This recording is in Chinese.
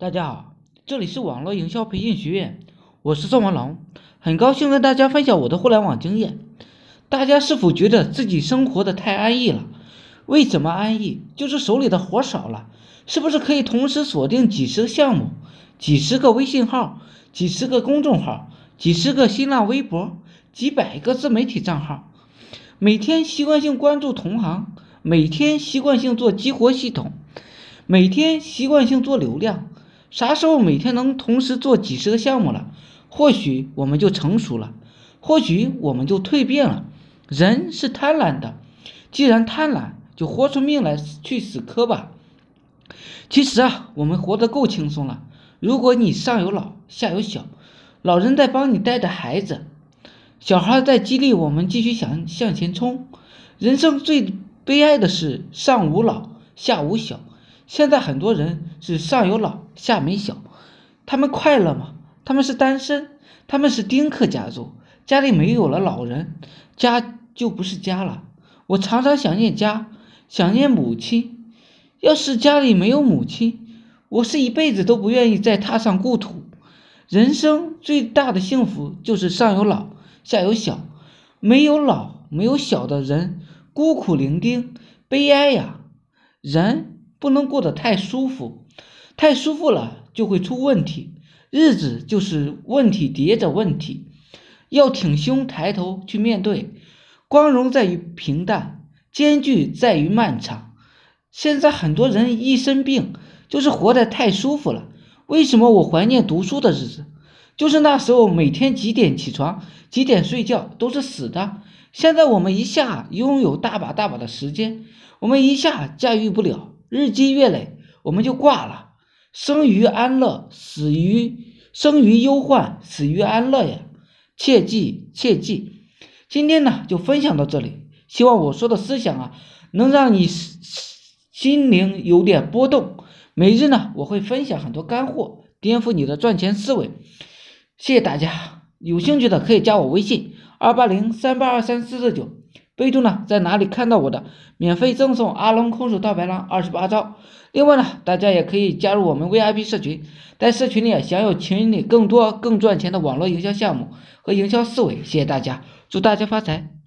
大家好，这里是网络营销培训学院，我是宋文龙，很高兴跟大家分享我的互联网经验。大家是否觉得自己生活的太安逸了？为什么安逸？就是手里的活少了。是不是可以同时锁定几十个项目、几十个微信号、几十个公众号、几十个新浪微博、几百个自媒体账号？每天习惯性关注同行，每天习惯性做激活系统，每天习惯性做流量。啥时候每天能同时做几十个项目了，或许我们就成熟了，或许我们就蜕变了。人是贪婪的，既然贪婪，就活出命来去死磕吧。其实啊，我们活得够轻松了。如果你上有老下有小，老人在帮你带着孩子，小孩在激励我们继续向向前冲。人生最悲哀的是上无老下无小。现在很多人是上有老下没小，他们快乐吗？他们是单身，他们是丁克家族，家里没有了老人，家就不是家了。我常常想念家，想念母亲。要是家里没有母亲，我是一辈子都不愿意再踏上故土。人生最大的幸福就是上有老下有小，没有老没有小的人孤苦伶仃，悲哀呀！人。不能过得太舒服，太舒服了就会出问题。日子就是问题叠着问题，要挺胸抬头去面对。光荣在于平淡，艰巨在于漫长。现在很多人一生病，就是活得太舒服了。为什么我怀念读书的日子？就是那时候每天几点起床，几点睡觉都是死的。现在我们一下拥有大把大把的时间，我们一下驾驭不了。日积月累，我们就挂了。生于安乐，死于生于忧患，死于安乐呀！切记切记。今天呢，就分享到这里。希望我说的思想啊，能让你心灵有点波动。每日呢，我会分享很多干货，颠覆你的赚钱思维。谢谢大家，有兴趣的可以加我微信：二八零三八二三四四九。备注呢，在哪里看到我的？免费赠送阿龙空手套白狼二十八招。另外呢，大家也可以加入我们 VIP 社群，在社群里享有群里更多更赚钱的网络营销项目和营销思维。谢谢大家，祝大家发财！